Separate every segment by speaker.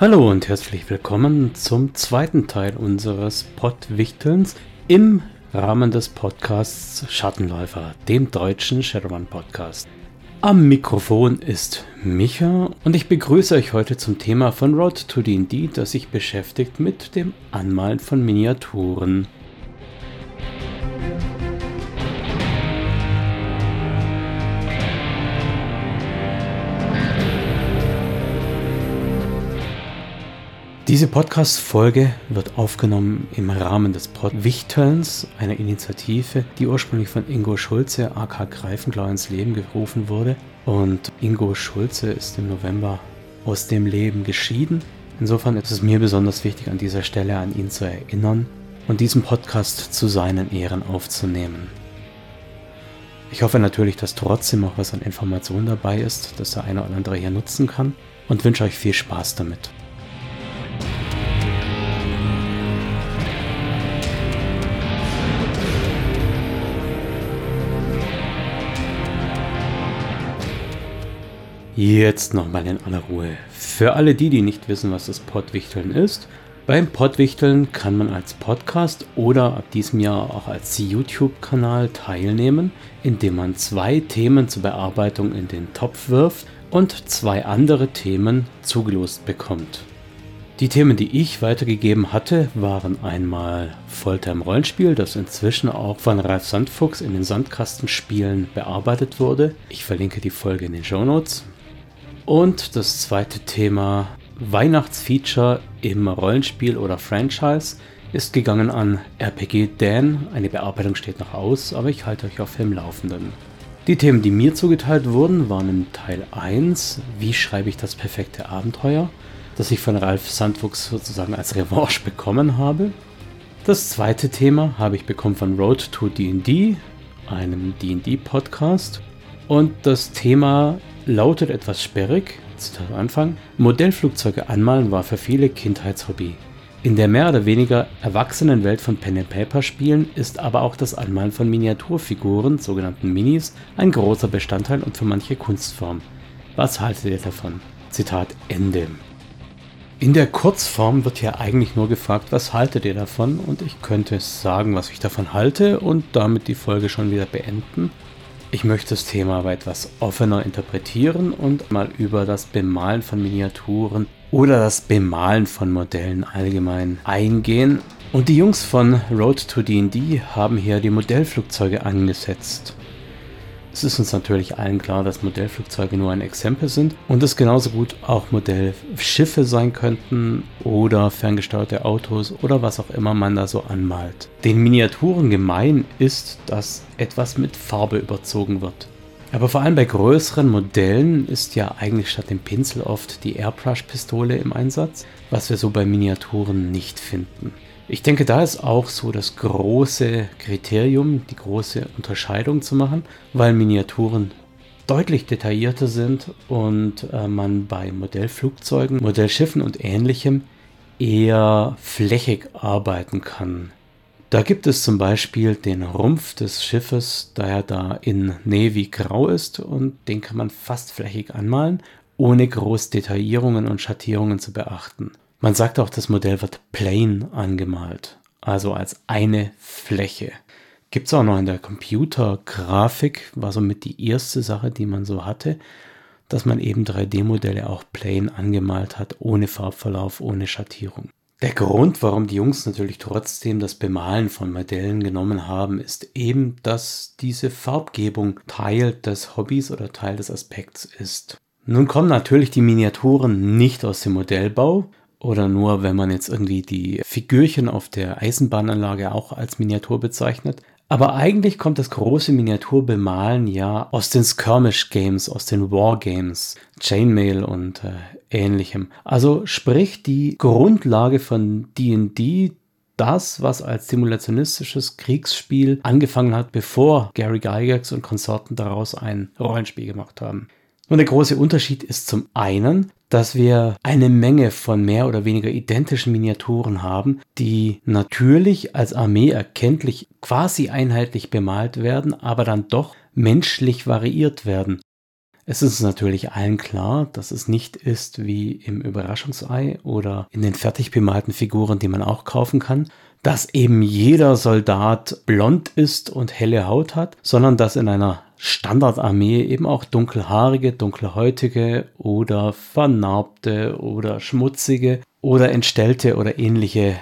Speaker 1: Hallo und herzlich willkommen zum zweiten Teil unseres Pottwichtelns im Rahmen des Podcasts Schattenläufer, dem deutschen Shadowrun Podcast. Am Mikrofon ist Micha und ich begrüße euch heute zum Thema von Road to D&D, das sich beschäftigt mit dem Anmalen von Miniaturen. Diese Podcast-Folge wird aufgenommen im Rahmen des Pottwichtelns, einer Initiative, die ursprünglich von Ingo Schulze, AK Greifenklau, ins Leben gerufen wurde. Und Ingo Schulze ist im November aus dem Leben geschieden. Insofern ist es mir besonders wichtig, an dieser Stelle an ihn zu erinnern und diesen Podcast zu seinen Ehren aufzunehmen. Ich hoffe natürlich, dass trotzdem auch was an Informationen dabei ist, das der eine oder andere hier nutzen kann und wünsche euch viel Spaß damit. Jetzt nochmal in aller Ruhe. Für alle die, die nicht wissen, was das Pottwichteln ist. Beim Pottwichteln kann man als Podcast oder ab diesem Jahr auch als YouTube-Kanal teilnehmen, indem man zwei Themen zur Bearbeitung in den Topf wirft und zwei andere Themen zugelost bekommt. Die Themen, die ich weitergegeben hatte, waren einmal Folter im Rollenspiel, das inzwischen auch von Ralf Sandfuchs in den Sandkastenspielen bearbeitet wurde. Ich verlinke die Folge in den Show Notes. Und das zweite Thema Weihnachtsfeature im Rollenspiel oder Franchise ist gegangen an RPG Dan. Eine Bearbeitung steht noch aus, aber ich halte euch auf dem Laufenden. Die Themen, die mir zugeteilt wurden, waren im Teil 1, wie schreibe ich das perfekte Abenteuer, das ich von Ralf Sandfuchs sozusagen als Revanche bekommen habe. Das zweite Thema habe ich bekommen von Road to D&D, einem D&D-Podcast. Und das Thema lautet etwas sperrig, Zitat Anfang, Modellflugzeuge anmalen war für viele Kindheitshobby. In der mehr oder weniger erwachsenen Welt von Pen-and-Paper-Spielen ist aber auch das Anmalen von Miniaturfiguren, sogenannten Minis, ein großer Bestandteil und für manche Kunstform. Was haltet ihr davon? Zitat Ende. In der Kurzform wird hier eigentlich nur gefragt, was haltet ihr davon? Und ich könnte sagen, was ich davon halte und damit die Folge schon wieder beenden. Ich möchte das Thema aber etwas offener interpretieren und mal über das Bemalen von Miniaturen oder das Bemalen von Modellen allgemein eingehen. Und die Jungs von Road to D&D haben hier die Modellflugzeuge angesetzt. Es ist uns natürlich allen klar, dass Modellflugzeuge nur ein Exempel sind und es genauso gut auch Modellschiffe sein könnten oder ferngesteuerte Autos oder was auch immer man da so anmalt. Den Miniaturen gemein ist, dass etwas mit Farbe überzogen wird. Aber vor allem bei größeren Modellen ist ja eigentlich statt dem Pinsel oft die Airbrush-Pistole im Einsatz, was wir so bei Miniaturen nicht finden. Ich denke, da ist auch so das große Kriterium, die große Unterscheidung zu machen, weil Miniaturen deutlich detaillierter sind und äh, man bei Modellflugzeugen, Modellschiffen und ähnlichem eher flächig arbeiten kann. Da gibt es zum Beispiel den Rumpf des Schiffes, da er da in Navy grau ist und den kann man fast flächig anmalen, ohne groß Detaillierungen und Schattierungen zu beachten. Man sagt auch, das Modell wird plain angemalt, also als eine Fläche. Gibt es auch noch in der Computergrafik, war somit die erste Sache, die man so hatte, dass man eben 3D-Modelle auch plain angemalt hat, ohne Farbverlauf, ohne Schattierung. Der Grund, warum die Jungs natürlich trotzdem das Bemalen von Modellen genommen haben, ist eben, dass diese Farbgebung Teil des Hobbys oder Teil des Aspekts ist. Nun kommen natürlich die Miniaturen nicht aus dem Modellbau, oder nur, wenn man jetzt irgendwie die Figürchen auf der Eisenbahnanlage auch als Miniatur bezeichnet. Aber eigentlich kommt das große Miniaturbemalen ja aus den Skirmish Games, aus den War Games, Chainmail und äh, ähnlichem. Also sprich die Grundlage von D&D, das, was als simulationistisches Kriegsspiel angefangen hat, bevor Gary Gygax und Konsorten daraus ein Rollenspiel gemacht haben. Und der große Unterschied ist zum einen, dass wir eine Menge von mehr oder weniger identischen Miniaturen haben, die natürlich als Armee erkenntlich quasi einheitlich bemalt werden, aber dann doch menschlich variiert werden. Es ist natürlich allen klar, dass es nicht ist wie im Überraschungsei oder in den fertig bemalten Figuren, die man auch kaufen kann, dass eben jeder Soldat blond ist und helle Haut hat, sondern dass in einer Standardarmee eben auch dunkelhaarige, dunkelhäutige oder vernarbte oder schmutzige oder entstellte oder ähnliche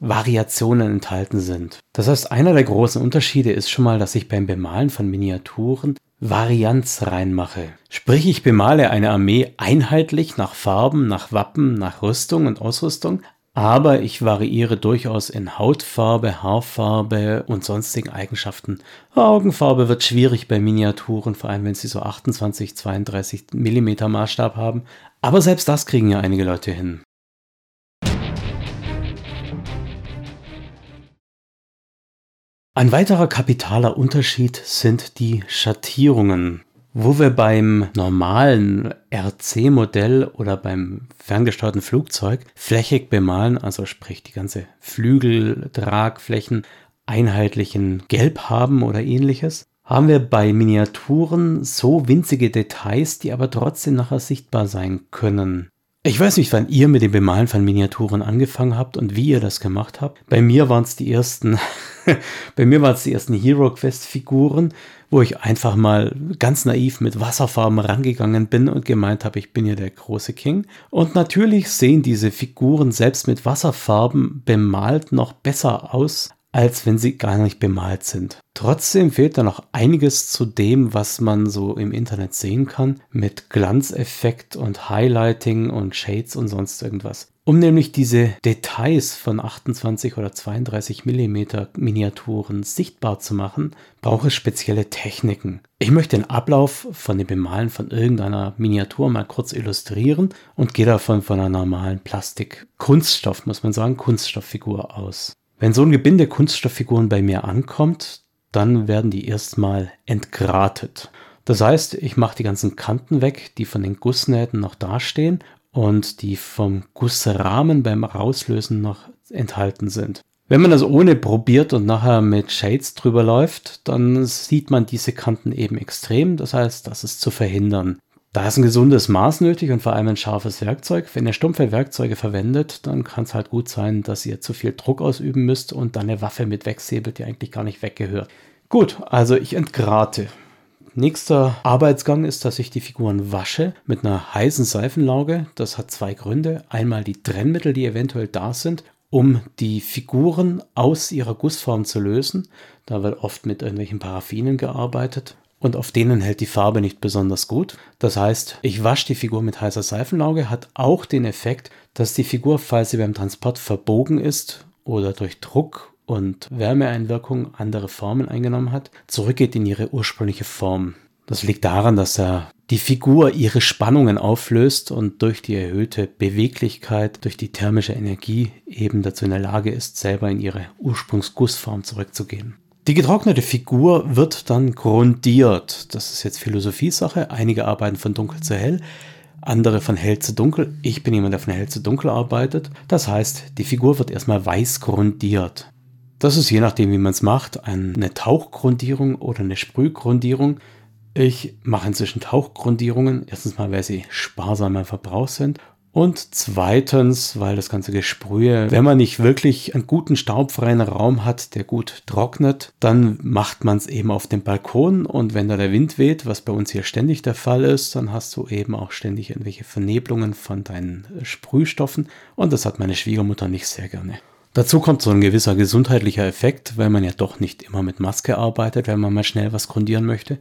Speaker 1: Variationen enthalten sind. Das heißt, einer der großen Unterschiede ist schon mal, dass ich beim Bemalen von Miniaturen Varianz reinmache. Sprich, ich bemale eine Armee einheitlich nach Farben, nach Wappen, nach Rüstung und Ausrüstung, aber ich variiere durchaus in Hautfarbe, Haarfarbe und sonstigen Eigenschaften. Augenfarbe wird schwierig bei Miniaturen, vor allem wenn sie so 28, 32 mm Maßstab haben. Aber selbst das kriegen ja einige Leute hin. Ein weiterer kapitaler Unterschied sind die Schattierungen. Wo wir beim normalen RC-Modell oder beim ferngesteuerten Flugzeug flächig bemalen, also sprich die ganze Flügel, Tragflächen einheitlichen Gelb haben oder ähnliches, haben wir bei Miniaturen so winzige Details, die aber trotzdem nachher sichtbar sein können. Ich weiß nicht, wann ihr mit dem Bemalen von Miniaturen angefangen habt und wie ihr das gemacht habt. Bei mir waren es die ersten, bei mir waren es die ersten Hero Quest Figuren, wo ich einfach mal ganz naiv mit Wasserfarben rangegangen bin und gemeint habe, ich bin ja der große King. Und natürlich sehen diese Figuren selbst mit Wasserfarben bemalt noch besser aus, als wenn sie gar nicht bemalt sind. Trotzdem fehlt da noch einiges zu dem, was man so im Internet sehen kann, mit Glanzeffekt und Highlighting und Shades und sonst irgendwas. Um nämlich diese Details von 28 oder 32 mm Miniaturen sichtbar zu machen, braucht es spezielle Techniken. Ich möchte den Ablauf von dem Bemalen von irgendeiner Miniatur mal kurz illustrieren und gehe davon von einer normalen Plastik, Kunststoff, muss man sagen, Kunststofffigur aus. Wenn so ein Gebinde Kunststofffiguren bei mir ankommt, dann werden die erstmal entgratet. Das heißt, ich mache die ganzen Kanten weg, die von den Gussnähten noch dastehen und die vom Gussrahmen beim Rauslösen noch enthalten sind. Wenn man das ohne probiert und nachher mit Shades drüber läuft, dann sieht man diese Kanten eben extrem. Das heißt, das ist zu verhindern. Da ist ein gesundes Maß nötig und vor allem ein scharfes Werkzeug. Wenn ihr stumpfe Werkzeuge verwendet, dann kann es halt gut sein, dass ihr zu viel Druck ausüben müsst und dann eine Waffe mit wegsäbelt, die eigentlich gar nicht weggehört. Gut, also ich entgrate. Nächster Arbeitsgang ist, dass ich die Figuren wasche mit einer heißen Seifenlauge. Das hat zwei Gründe. Einmal die Trennmittel, die eventuell da sind, um die Figuren aus ihrer Gussform zu lösen. Da wird oft mit irgendwelchen Paraffinen gearbeitet und auf denen hält die Farbe nicht besonders gut. Das heißt, ich wasche die Figur mit heißer Seifenlauge, hat auch den Effekt, dass die Figur, falls sie beim Transport verbogen ist oder durch Druck und Wärmeeinwirkung andere Formen eingenommen hat, zurückgeht in ihre ursprüngliche Form. Das liegt daran, dass er die Figur ihre Spannungen auflöst und durch die erhöhte Beweglichkeit, durch die thermische Energie eben dazu in der Lage ist, selber in ihre Ursprungsgussform zurückzugehen. Die getrocknete Figur wird dann grundiert. Das ist jetzt Philosophiesache. Einige arbeiten von dunkel zu hell, andere von hell zu dunkel. Ich bin jemand, der von hell zu dunkel arbeitet. Das heißt, die Figur wird erstmal weiß grundiert. Das ist je nachdem, wie man es macht, eine Tauchgrundierung oder eine Sprühgrundierung. Ich mache inzwischen Tauchgrundierungen. Erstens mal, weil sie sparsamer Verbrauch sind und zweitens, weil das ganze Gesprühe, wenn man nicht wirklich einen guten staubfreien Raum hat, der gut trocknet, dann macht man es eben auf dem Balkon und wenn da der Wind weht, was bei uns hier ständig der Fall ist, dann hast du eben auch ständig irgendwelche Vernebelungen von deinen Sprühstoffen und das hat meine Schwiegermutter nicht sehr gerne. Dazu kommt so ein gewisser gesundheitlicher Effekt, weil man ja doch nicht immer mit Maske arbeitet, wenn man mal schnell was grundieren möchte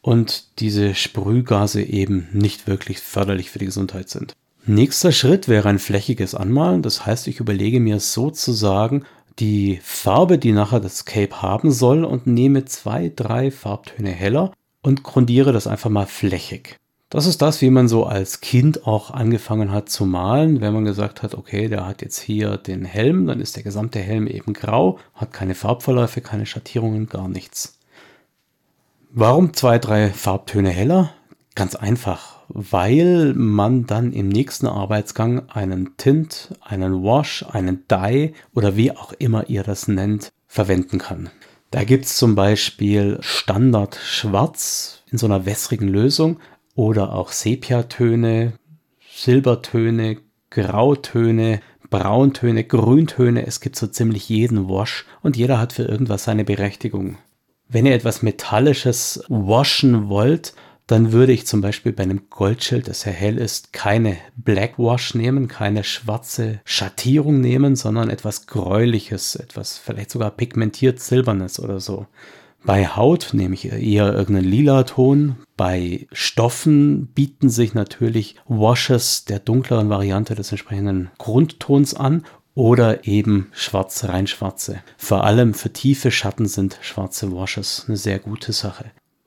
Speaker 1: und diese Sprühgase eben nicht wirklich förderlich für die Gesundheit sind. Nächster Schritt wäre ein flächiges Anmalen. Das heißt, ich überlege mir sozusagen die Farbe, die nachher das Cape haben soll und nehme zwei, drei Farbtöne heller und grundiere das einfach mal flächig. Das ist das, wie man so als Kind auch angefangen hat zu malen, wenn man gesagt hat, okay, der hat jetzt hier den Helm, dann ist der gesamte Helm eben grau, hat keine Farbverläufe, keine Schattierungen, gar nichts. Warum zwei, drei Farbtöne heller? Ganz einfach weil man dann im nächsten Arbeitsgang einen Tint, einen Wash, einen Dye oder wie auch immer ihr das nennt, verwenden kann. Da gibt es zum Beispiel Standard Schwarz in so einer wässrigen Lösung, oder auch Sepiatöne, Silbertöne, Grautöne, Brauntöne, Grüntöne. Es gibt so ziemlich jeden Wash und jeder hat für irgendwas seine Berechtigung. Wenn ihr etwas Metallisches waschen wollt, dann würde ich zum Beispiel bei einem Goldschild, das sehr hell ist, keine Blackwash nehmen, keine schwarze Schattierung nehmen, sondern etwas gräuliches, etwas vielleicht sogar pigmentiert silbernes oder so. Bei Haut nehme ich eher irgendeinen lila Ton. Bei Stoffen bieten sich natürlich Washes der dunkleren Variante des entsprechenden Grundtons an oder eben schwarz, rein schwarze. Vor allem für tiefe Schatten sind schwarze Washes eine sehr gute Sache.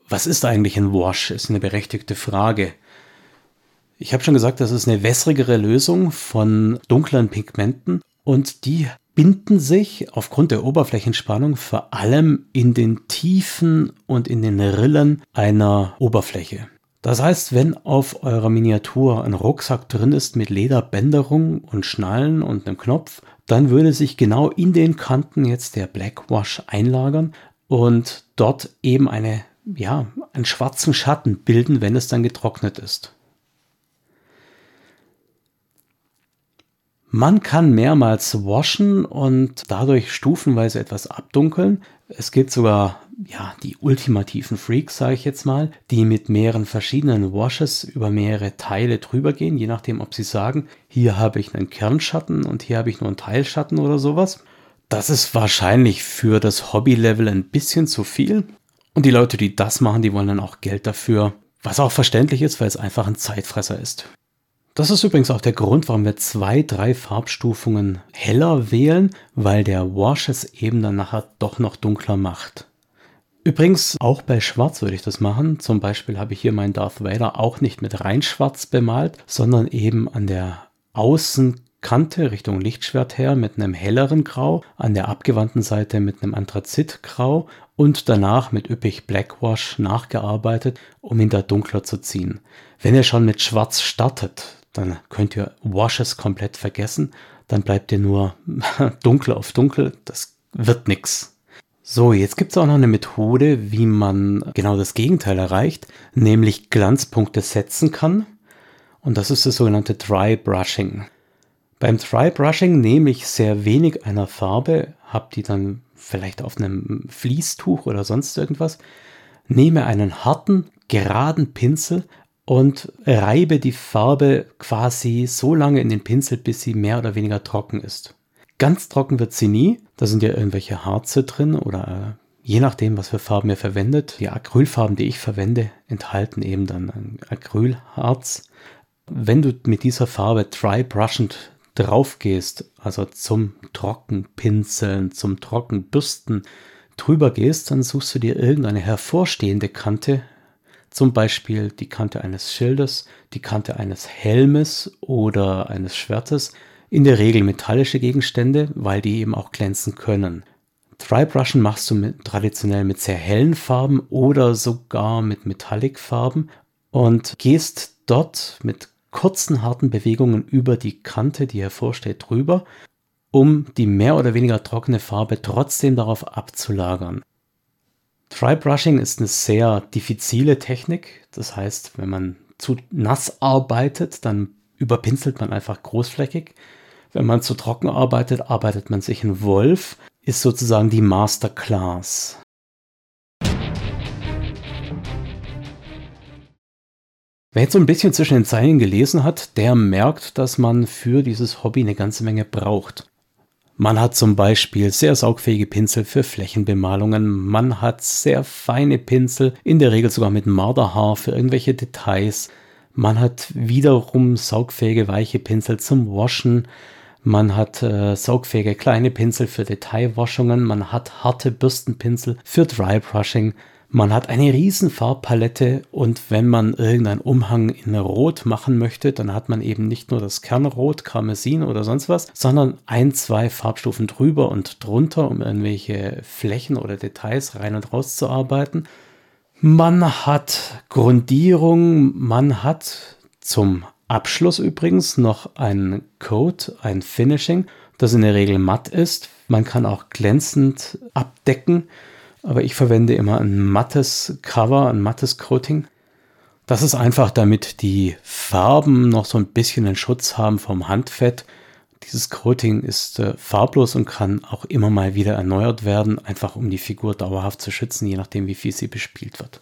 Speaker 1: Was ist eigentlich ein Wash? Ist eine berechtigte Frage. Ich habe schon gesagt, das ist eine wässrigere Lösung von dunklen Pigmenten und die binden sich aufgrund der Oberflächenspannung vor allem in den Tiefen und in den Rillen einer Oberfläche. Das heißt, wenn auf eurer Miniatur ein Rucksack drin ist mit Lederbänderung und Schnallen und einem Knopf, dann würde sich genau in den Kanten jetzt der Blackwash einlagern und dort eben eine ja, einen schwarzen Schatten bilden, wenn es dann getrocknet ist. Man kann mehrmals waschen und dadurch stufenweise etwas abdunkeln. Es gibt sogar ja, die ultimativen Freaks, sage ich jetzt mal, die mit mehreren verschiedenen Washes über mehrere Teile drüber gehen, je nachdem, ob sie sagen, hier habe ich einen Kernschatten und hier habe ich nur einen Teilschatten oder sowas. Das ist wahrscheinlich für das Hobby-Level ein bisschen zu viel. Und die Leute, die das machen, die wollen dann auch Geld dafür, was auch verständlich ist, weil es einfach ein Zeitfresser ist. Das ist übrigens auch der Grund, warum wir zwei, drei Farbstufungen heller wählen, weil der Wash es eben dann nachher doch noch dunkler macht. Übrigens, auch bei Schwarz würde ich das machen. Zum Beispiel habe ich hier meinen Darth Vader auch nicht mit rein schwarz bemalt, sondern eben an der Außenkante Richtung Lichtschwert her mit einem helleren Grau, an der abgewandten Seite mit einem Anthrazitgrau und danach mit üppig Blackwash nachgearbeitet, um ihn da dunkler zu ziehen. Wenn ihr schon mit Schwarz startet, dann könnt ihr Washes komplett vergessen. Dann bleibt ihr nur dunkel auf dunkel. Das wird nix. So, jetzt gibt es auch noch eine Methode, wie man genau das Gegenteil erreicht, nämlich Glanzpunkte setzen kann. Und das ist das sogenannte Dry Brushing. Beim Dry Brushing nehme ich sehr wenig einer Farbe, habe die dann vielleicht auf einem Fließtuch oder sonst irgendwas, nehme einen harten, geraden Pinsel und reibe die Farbe quasi so lange in den Pinsel, bis sie mehr oder weniger trocken ist. Ganz trocken wird sie nie, da sind ja irgendwelche Harze drin oder äh, je nachdem, was für Farben ihr verwendet. Die Acrylfarben, die ich verwende, enthalten eben dann ein Acrylharz. Wenn du mit dieser Farbe dry brushend drauf gehst, also zum Trockenpinseln, zum Trockenbürsten drüber gehst, dann suchst du dir irgendeine hervorstehende Kante, zum Beispiel die Kante eines Schildes, die Kante eines Helmes oder eines Schwertes, in der Regel metallische Gegenstände, weil die eben auch glänzen können. Drybrushen machst du mit, traditionell mit sehr hellen Farben oder sogar mit Metallic-Farben und gehst dort mit kurzen, harten Bewegungen über die Kante, die hervorsteht, drüber, um die mehr oder weniger trockene Farbe trotzdem darauf abzulagern. Dry Brushing ist eine sehr diffizile Technik. Das heißt, wenn man zu nass arbeitet, dann überpinselt man einfach großflächig. Wenn man zu trocken arbeitet, arbeitet man sich in Wolf, ist sozusagen die Masterclass. Wer jetzt so ein bisschen zwischen den Zeilen gelesen hat, der merkt, dass man für dieses Hobby eine ganze Menge braucht. Man hat zum Beispiel sehr saugfähige Pinsel für Flächenbemalungen, man hat sehr feine Pinsel, in der Regel sogar mit Marderhaar für irgendwelche Details, man hat wiederum saugfähige weiche Pinsel zum Waschen, man hat äh, saugfähige kleine Pinsel für Detailwaschungen, man hat harte Bürstenpinsel für Dry Brushing, man hat eine riesen Farbpalette und wenn man irgendeinen Umhang in Rot machen möchte, dann hat man eben nicht nur das Kernrot, Karmesin oder sonst was, sondern ein, zwei Farbstufen drüber und drunter, um irgendwelche Flächen oder Details rein und raus zu arbeiten. Man hat Grundierung, man hat zum Abschluss übrigens noch ein Coat, ein Finishing, das in der Regel matt ist. Man kann auch glänzend abdecken aber ich verwende immer ein mattes Cover, ein mattes Coating. Das ist einfach, damit die Farben noch so ein bisschen einen Schutz haben vom Handfett. Dieses Coating ist äh, farblos und kann auch immer mal wieder erneuert werden, einfach um die Figur dauerhaft zu schützen, je nachdem, wie viel sie bespielt wird.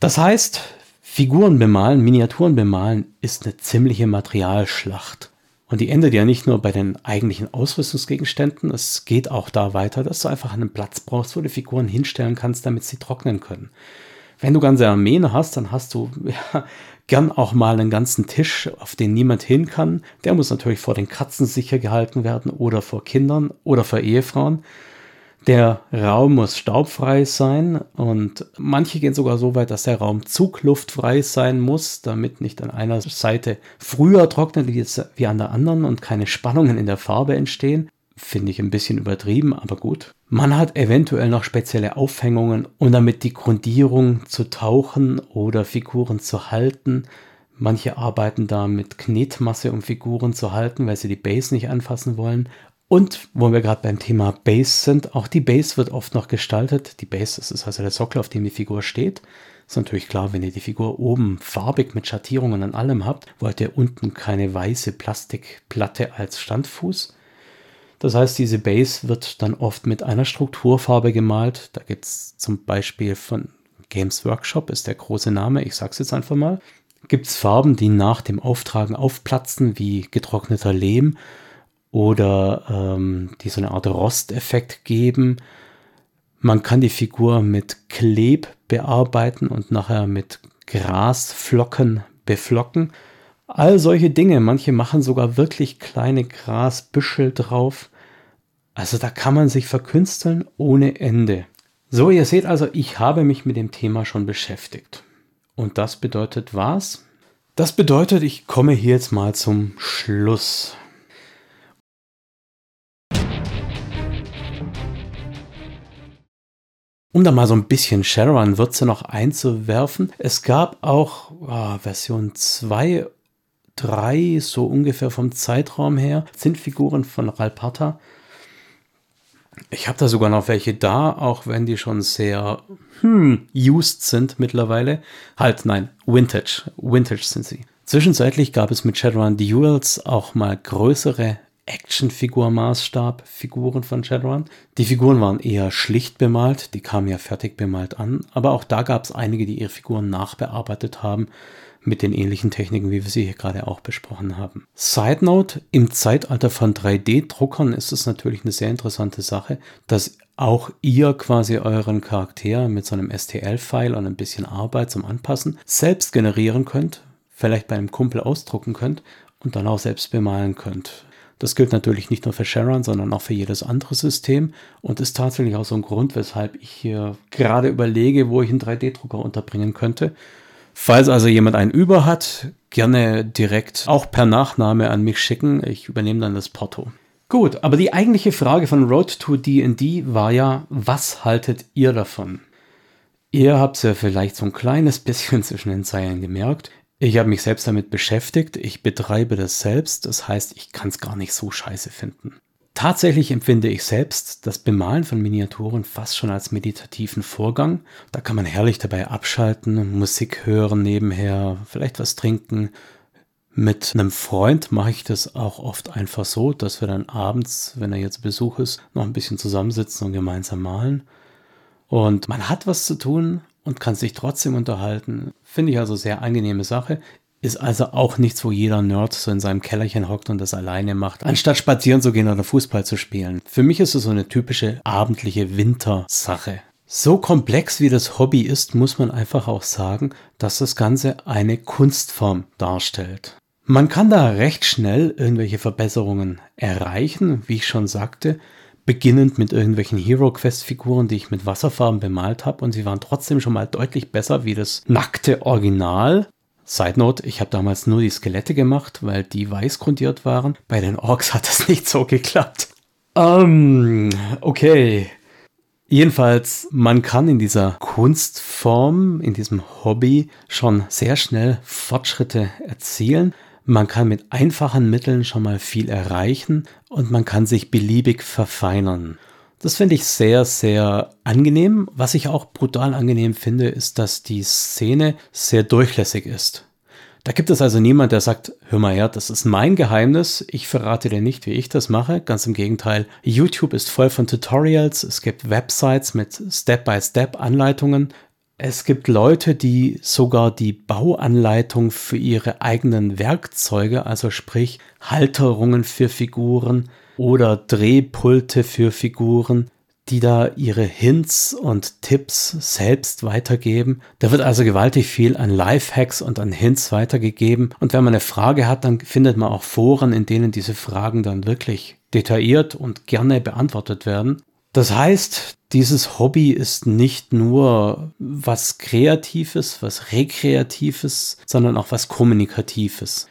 Speaker 1: Das heißt, Figuren bemalen, Miniaturen bemalen ist eine ziemliche Materialschlacht. Und die endet ja nicht nur bei den eigentlichen Ausrüstungsgegenständen, es geht auch da weiter, dass du einfach einen Platz brauchst, wo du Figuren hinstellen kannst, damit sie trocknen können. Wenn du ganze Armeen hast, dann hast du ja, gern auch mal einen ganzen Tisch, auf den niemand hin kann. Der muss natürlich vor den Katzen sicher gehalten werden oder vor Kindern oder vor Ehefrauen. Der Raum muss staubfrei sein und manche gehen sogar so weit, dass der Raum zugluftfrei sein muss, damit nicht an einer Seite früher trocknet wie an der anderen und keine Spannungen in der Farbe entstehen. Finde ich ein bisschen übertrieben, aber gut. Man hat eventuell noch spezielle Aufhängungen, um damit die Grundierung zu tauchen oder Figuren zu halten. Manche arbeiten da mit Knetmasse, um Figuren zu halten, weil sie die Base nicht anfassen wollen. Und wo wir gerade beim Thema Base sind, auch die Base wird oft noch gestaltet. Die Base, ist also der Sockel, auf dem die Figur steht. Ist natürlich klar, wenn ihr die Figur oben farbig mit Schattierungen an allem habt, wollt ihr unten keine weiße Plastikplatte als Standfuß. Das heißt, diese Base wird dann oft mit einer Strukturfarbe gemalt. Da gibt es zum Beispiel von Games Workshop, ist der große Name, ich sag's jetzt einfach mal. Gibt es Farben, die nach dem Auftragen aufplatzen, wie getrockneter Lehm oder ähm, die so eine Art Rosteffekt geben. Man kann die Figur mit Kleb bearbeiten und nachher mit Grasflocken beflocken. All solche Dinge. Manche machen sogar wirklich kleine Grasbüschel drauf. Also da kann man sich verkünsteln ohne Ende. So, ihr seht also, ich habe mich mit dem Thema schon beschäftigt. Und das bedeutet was? Das bedeutet, ich komme hier jetzt mal zum Schluss. Um da mal so ein bisschen Shadowrun-Würze noch einzuwerfen, es gab auch oh, Version 2, 3, so ungefähr vom Zeitraum her, sind Figuren von Ralpata. Ich habe da sogar noch welche da, auch wenn die schon sehr hm, used sind mittlerweile. Halt, nein, Vintage. Vintage sind sie. Zwischenzeitlich gab es mit Shadowrun Duels auch mal größere Actionfigur-Maßstab Figuren von Shadowrun. Die Figuren waren eher schlicht bemalt, die kamen ja fertig bemalt an, aber auch da gab es einige, die ihre Figuren nachbearbeitet haben mit den ähnlichen Techniken, wie wir sie hier gerade auch besprochen haben. Side Note, im Zeitalter von 3D-Druckern ist es natürlich eine sehr interessante Sache, dass auch ihr quasi euren Charakter mit so einem STL-File und ein bisschen Arbeit zum Anpassen selbst generieren könnt, vielleicht bei einem Kumpel ausdrucken könnt und dann auch selbst bemalen könnt. Das gilt natürlich nicht nur für Sharon, sondern auch für jedes andere System und ist tatsächlich auch so ein Grund, weshalb ich hier gerade überlege, wo ich einen 3D-Drucker unterbringen könnte. Falls also jemand einen über hat, gerne direkt auch per Nachname an mich schicken. Ich übernehme dann das Porto. Gut, aber die eigentliche Frage von Road to D&D war ja, was haltet ihr davon? Ihr habt es ja vielleicht so ein kleines bisschen zwischen den Zeilen gemerkt. Ich habe mich selbst damit beschäftigt, ich betreibe das selbst, das heißt, ich kann es gar nicht so scheiße finden. Tatsächlich empfinde ich selbst das Bemalen von Miniaturen fast schon als meditativen Vorgang. Da kann man herrlich dabei abschalten, Musik hören nebenher, vielleicht was trinken. Mit einem Freund mache ich das auch oft einfach so, dass wir dann abends, wenn er jetzt Besuch ist, noch ein bisschen zusammensitzen und gemeinsam malen. Und man hat was zu tun und kann sich trotzdem unterhalten. Finde ich also sehr angenehme Sache. Ist also auch nichts, wo jeder Nerd so in seinem Kellerchen hockt und das alleine macht, anstatt spazieren zu gehen oder Fußball zu spielen. Für mich ist es so eine typische abendliche Wintersache. So komplex wie das Hobby ist, muss man einfach auch sagen, dass das Ganze eine Kunstform darstellt. Man kann da recht schnell irgendwelche Verbesserungen erreichen, wie ich schon sagte beginnend mit irgendwelchen Hero Quest Figuren, die ich mit Wasserfarben bemalt habe und sie waren trotzdem schon mal deutlich besser wie das nackte Original. Side Note, ich habe damals nur die Skelette gemacht, weil die weiß grundiert waren. Bei den Orks hat das nicht so geklappt. Ähm, um, okay. Jedenfalls, man kann in dieser Kunstform, in diesem Hobby schon sehr schnell Fortschritte erzielen. Man kann mit einfachen Mitteln schon mal viel erreichen und man kann sich beliebig verfeinern. Das finde ich sehr, sehr angenehm. Was ich auch brutal angenehm finde, ist, dass die Szene sehr durchlässig ist. Da gibt es also niemand, der sagt, hör mal her, das ist mein Geheimnis, ich verrate dir nicht, wie ich das mache. Ganz im Gegenteil, YouTube ist voll von Tutorials, es gibt Websites mit Step-by-Step-Anleitungen. Es gibt Leute, die sogar die Bauanleitung für ihre eigenen Werkzeuge, also sprich Halterungen für Figuren oder Drehpulte für Figuren, die da ihre Hints und Tipps selbst weitergeben. Da wird also gewaltig viel an Lifehacks und an Hints weitergegeben. Und wenn man eine Frage hat, dann findet man auch Foren, in denen diese Fragen dann wirklich detailliert und gerne beantwortet werden. Das heißt, dieses Hobby ist nicht nur was Kreatives, was Rekreatives, sondern auch was Kommunikatives.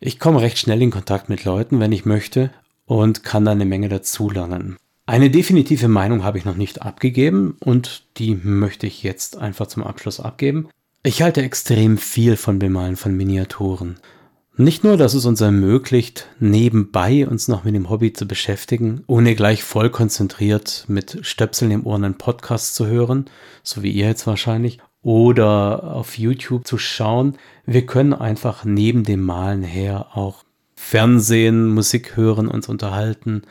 Speaker 1: Ich komme recht schnell in Kontakt mit Leuten, wenn ich möchte, und kann da eine Menge dazulernen. Eine definitive Meinung habe ich noch nicht abgegeben und die möchte ich jetzt einfach zum Abschluss abgeben. Ich halte extrem viel von Bemalen von Miniaturen. Nicht nur, dass es uns ermöglicht, nebenbei uns noch mit dem Hobby zu beschäftigen, ohne gleich voll konzentriert mit Stöpseln im Ohr einen Podcast zu hören, so wie ihr jetzt wahrscheinlich, oder auf YouTube zu schauen. Wir können einfach neben dem Malen her auch Fernsehen, Musik hören, uns unterhalten,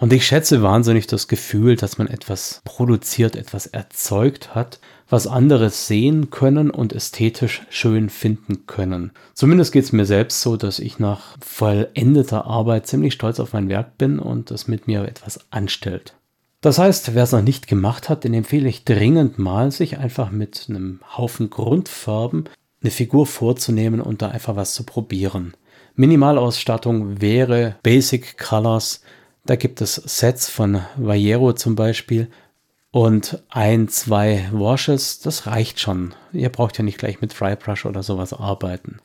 Speaker 1: und ich schätze wahnsinnig das Gefühl, dass man etwas produziert, etwas erzeugt hat, was andere sehen können und ästhetisch schön finden können. Zumindest geht es mir selbst so, dass ich nach vollendeter Arbeit ziemlich stolz auf mein Werk bin und es mit mir etwas anstellt. Das heißt, wer es noch nicht gemacht hat, den empfehle ich dringend mal, sich einfach mit einem Haufen Grundfarben eine Figur vorzunehmen und da einfach was zu probieren. Minimalausstattung wäre Basic Colors, da gibt es Sets von Vallero zum Beispiel und ein, zwei Washes, das reicht schon. Ihr braucht ja nicht gleich mit Drybrush oder sowas arbeiten.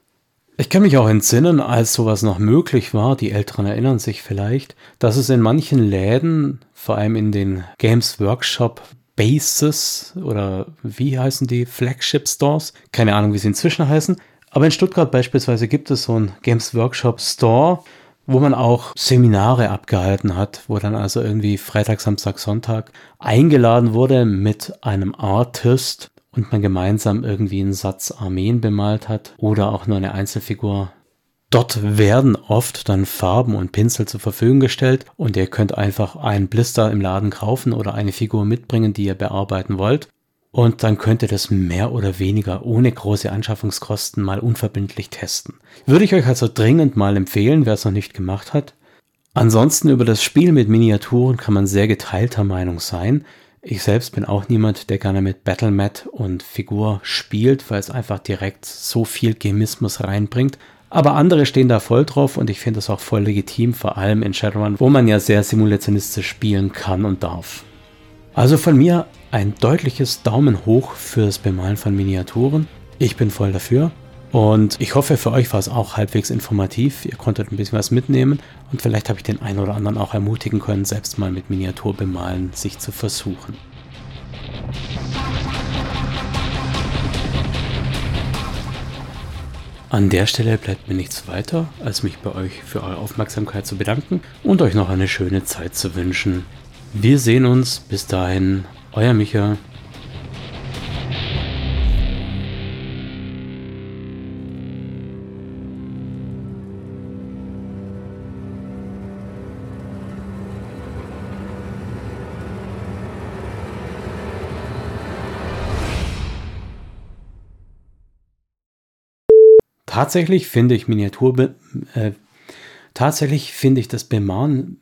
Speaker 1: Ich kann mich auch entsinnen, als sowas noch möglich war, die Älteren erinnern sich vielleicht, dass es in manchen Läden, vor allem in den Games Workshop Bases oder wie heißen die? Flagship Stores, keine Ahnung, wie sie inzwischen heißen, aber in Stuttgart beispielsweise gibt es so einen Games Workshop Store, wo man auch Seminare abgehalten hat, wo dann also irgendwie Freitag, Samstag, Sonntag eingeladen wurde mit einem Artist und man gemeinsam irgendwie einen Satz Armeen bemalt hat oder auch nur eine Einzelfigur. Dort werden oft dann Farben und Pinsel zur Verfügung gestellt und ihr könnt einfach einen Blister im Laden kaufen oder eine Figur mitbringen, die ihr bearbeiten wollt. Und dann könnt ihr das mehr oder weniger ohne große Anschaffungskosten mal unverbindlich testen. Würde ich euch also dringend mal empfehlen, wer es noch nicht gemacht hat. Ansonsten über das Spiel mit Miniaturen kann man sehr geteilter Meinung sein. Ich selbst bin auch niemand, der gerne mit Battlemat und Figur spielt, weil es einfach direkt so viel Gemismus reinbringt. Aber andere stehen da voll drauf und ich finde das auch voll legitim, vor allem in Shadowrun, wo man ja sehr simulationistisch spielen kann und darf. Also von mir ein deutliches Daumen hoch fürs Bemalen von Miniaturen. Ich bin voll dafür. Und ich hoffe, für euch war es auch halbwegs informativ. Ihr konntet ein bisschen was mitnehmen und vielleicht habe ich den einen oder anderen auch ermutigen können, selbst mal mit Miniaturbemalen sich zu versuchen. An der Stelle bleibt mir nichts weiter, als mich bei euch für eure Aufmerksamkeit zu bedanken und euch noch eine schöne Zeit zu wünschen. Wir sehen uns. Bis dahin, euer Micha. Tatsächlich finde ich Miniatur, äh, tatsächlich finde ich das Bemalen